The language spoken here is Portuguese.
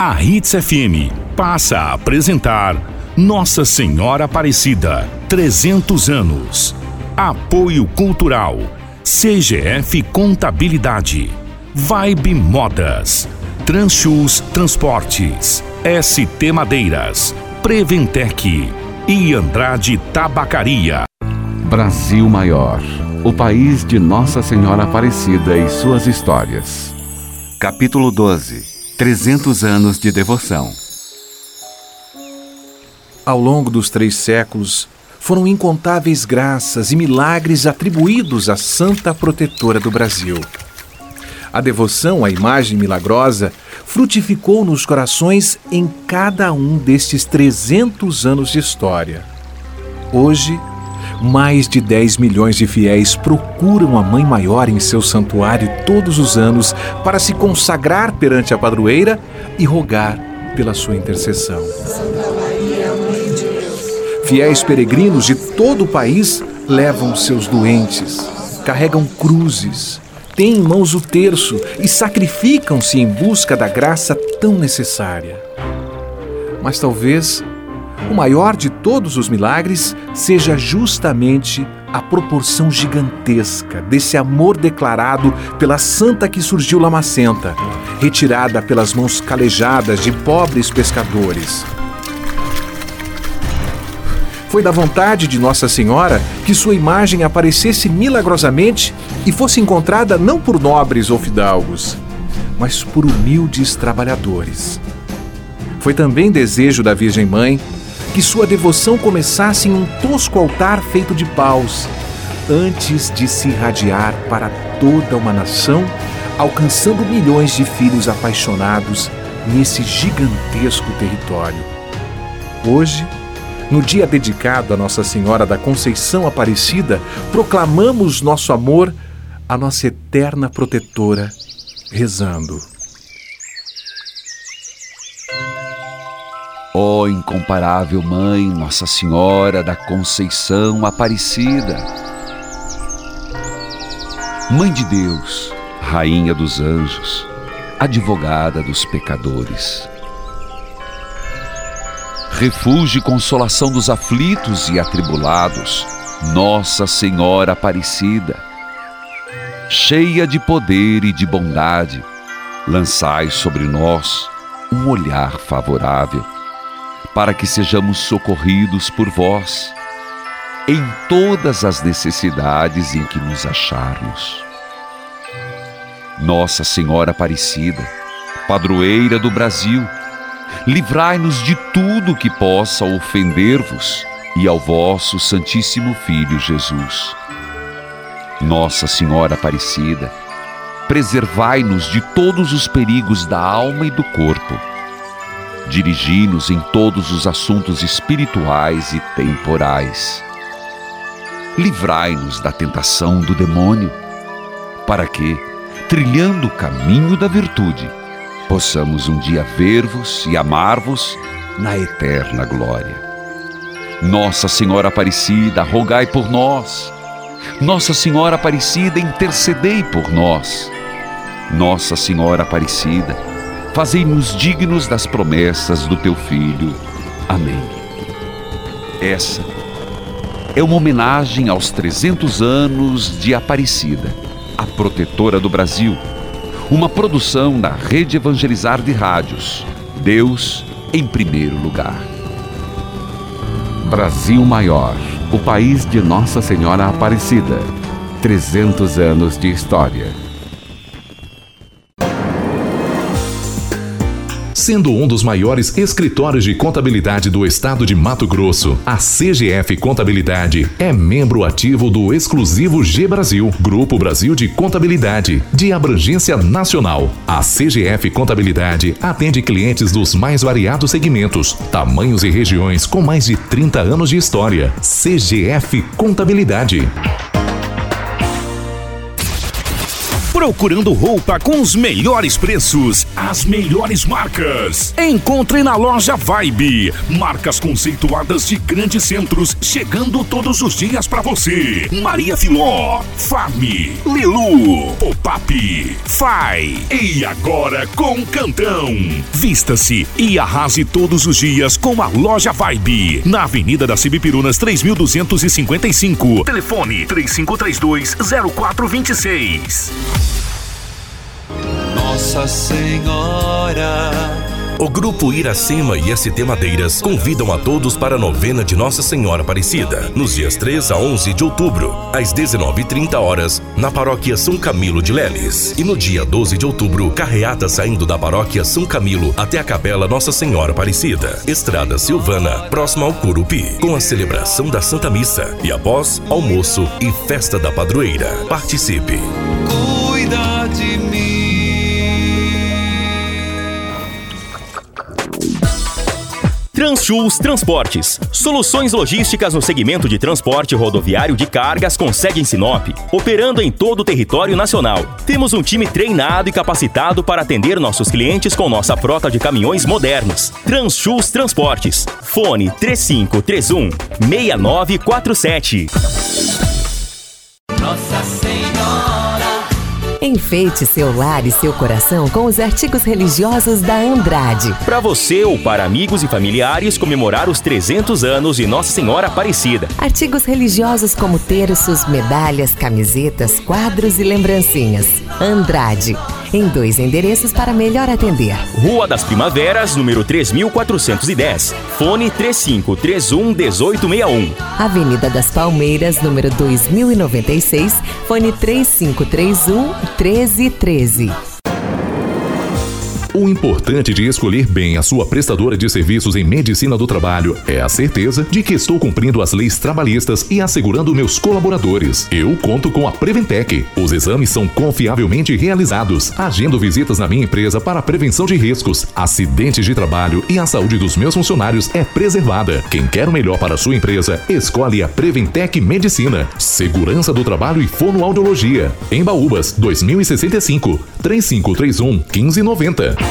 A Hits FM passa a apresentar Nossa Senhora Aparecida, 300 anos. Apoio Cultural, CGF Contabilidade, Vibe Modas, Transchus Transportes, ST Madeiras, Preventec e Andrade Tabacaria. Brasil Maior, o país de Nossa Senhora Aparecida e suas histórias. Capítulo 12 300 anos de devoção. Ao longo dos três séculos, foram incontáveis graças e milagres atribuídos à Santa Protetora do Brasil. A devoção à imagem milagrosa frutificou nos corações em cada um destes 300 anos de história. Hoje, mais de 10 milhões de fiéis procuram a Mãe Maior em seu santuário todos os anos para se consagrar perante a padroeira e rogar pela sua intercessão. Fiéis peregrinos de todo o país levam seus doentes, carregam cruzes, têm em mãos o terço e sacrificam-se em busca da graça tão necessária. Mas talvez o maior de todos os milagres seja justamente a proporção gigantesca desse amor declarado pela santa que surgiu lamacenta, retirada pelas mãos calejadas de pobres pescadores. Foi da vontade de Nossa Senhora que sua imagem aparecesse milagrosamente e fosse encontrada não por nobres ou fidalgos, mas por humildes trabalhadores. Foi também desejo da Virgem Mãe que sua devoção começasse em um tosco altar feito de paus, antes de se irradiar para toda uma nação, alcançando milhões de filhos apaixonados nesse gigantesco território. Hoje, no dia dedicado a Nossa Senhora da Conceição Aparecida, proclamamos nosso amor à nossa eterna protetora, rezando. Ó oh, incomparável Mãe, Nossa Senhora da Conceição Aparecida, Mãe de Deus, Rainha dos Anjos, Advogada dos pecadores, refúgio e consolação dos aflitos e atribulados, Nossa Senhora Aparecida, cheia de poder e de bondade, lançai sobre nós um olhar favorável para que sejamos socorridos por vós em todas as necessidades em que nos acharmos. Nossa Senhora Aparecida, padroeira do Brasil, livrai-nos de tudo que possa ofender-vos e ao vosso Santíssimo Filho Jesus. Nossa Senhora Aparecida, preservai-nos de todos os perigos da alma e do corpo dirigi-nos em todos os assuntos espirituais e temporais. Livrai-nos da tentação do demônio, para que, trilhando o caminho da virtude, possamos um dia ver-vos e amar-vos na eterna glória. Nossa Senhora Aparecida, rogai por nós. Nossa Senhora Aparecida, intercedei por nós. Nossa Senhora Aparecida, fazei-nos dignos das promessas do teu Filho. Amém. Essa é uma homenagem aos 300 anos de Aparecida, a protetora do Brasil, uma produção da Rede Evangelizar de Rádios. Deus em primeiro lugar. Brasil Maior, o país de Nossa Senhora Aparecida. 300 anos de história. Sendo um dos maiores escritórios de contabilidade do estado de Mato Grosso, a CGF Contabilidade é membro ativo do exclusivo G Brasil, Grupo Brasil de Contabilidade, de abrangência nacional. A CGF Contabilidade atende clientes dos mais variados segmentos, tamanhos e regiões com mais de 30 anos de história. CGF Contabilidade. Procurando roupa com os melhores preços, as melhores marcas. Encontre na loja Vibe. Marcas conceituadas de grandes centros, chegando todos os dias para você. Maria Filó, Fami, Lilu, Pop-Up, Fai. E agora com Cantão. Vista-se e arrase todos os dias com a loja Vibe. Na Avenida das Cibipirunas 3255. Telefone 3532 0426. Nossa Senhora. O Grupo Iracema e ST Madeiras convidam a todos para a novena de Nossa Senhora Aparecida, nos dias 3 a 11 de outubro, às 19h30 horas, na paróquia São Camilo de Leles. E no dia 12 de outubro, carreata saindo da paróquia São Camilo até a capela Nossa Senhora Aparecida, Estrada Silvana, próxima ao Curupi, com a celebração da Santa Missa e após almoço e festa da padroeira. Participe! Cuida de mim. Transchus Transportes. Soluções logísticas no segmento de transporte rodoviário de cargas com sede em Sinop, operando em todo o território nacional. Temos um time treinado e capacitado para atender nossos clientes com nossa frota de caminhões modernos. Transchus Transportes. Fone 3531 6947. Nossa. Enfeite seu lar e seu coração com os artigos religiosos da Andrade. Para você ou para amigos e familiares comemorar os 300 anos de Nossa Senhora Aparecida. Artigos religiosos como terços, medalhas, camisetas, quadros e lembrancinhas. Andrade. Em dois endereços para melhor atender. Rua das Primaveras, número 3410. Fone 3531 1861. Avenida das Palmeiras, número 2096. Fone 3531 1313. O importante de escolher bem a sua prestadora de serviços em medicina do trabalho é a certeza de que estou cumprindo as leis trabalhistas e assegurando meus colaboradores. Eu conto com a Preventec. Os exames são confiavelmente realizados. Agendo visitas na minha empresa para prevenção de riscos, acidentes de trabalho e a saúde dos meus funcionários é preservada. Quem quer o melhor para a sua empresa, escolhe a Preventec Medicina. Segurança do trabalho e fonoaudiologia. Em Baúbas, 2065. 3531 1590.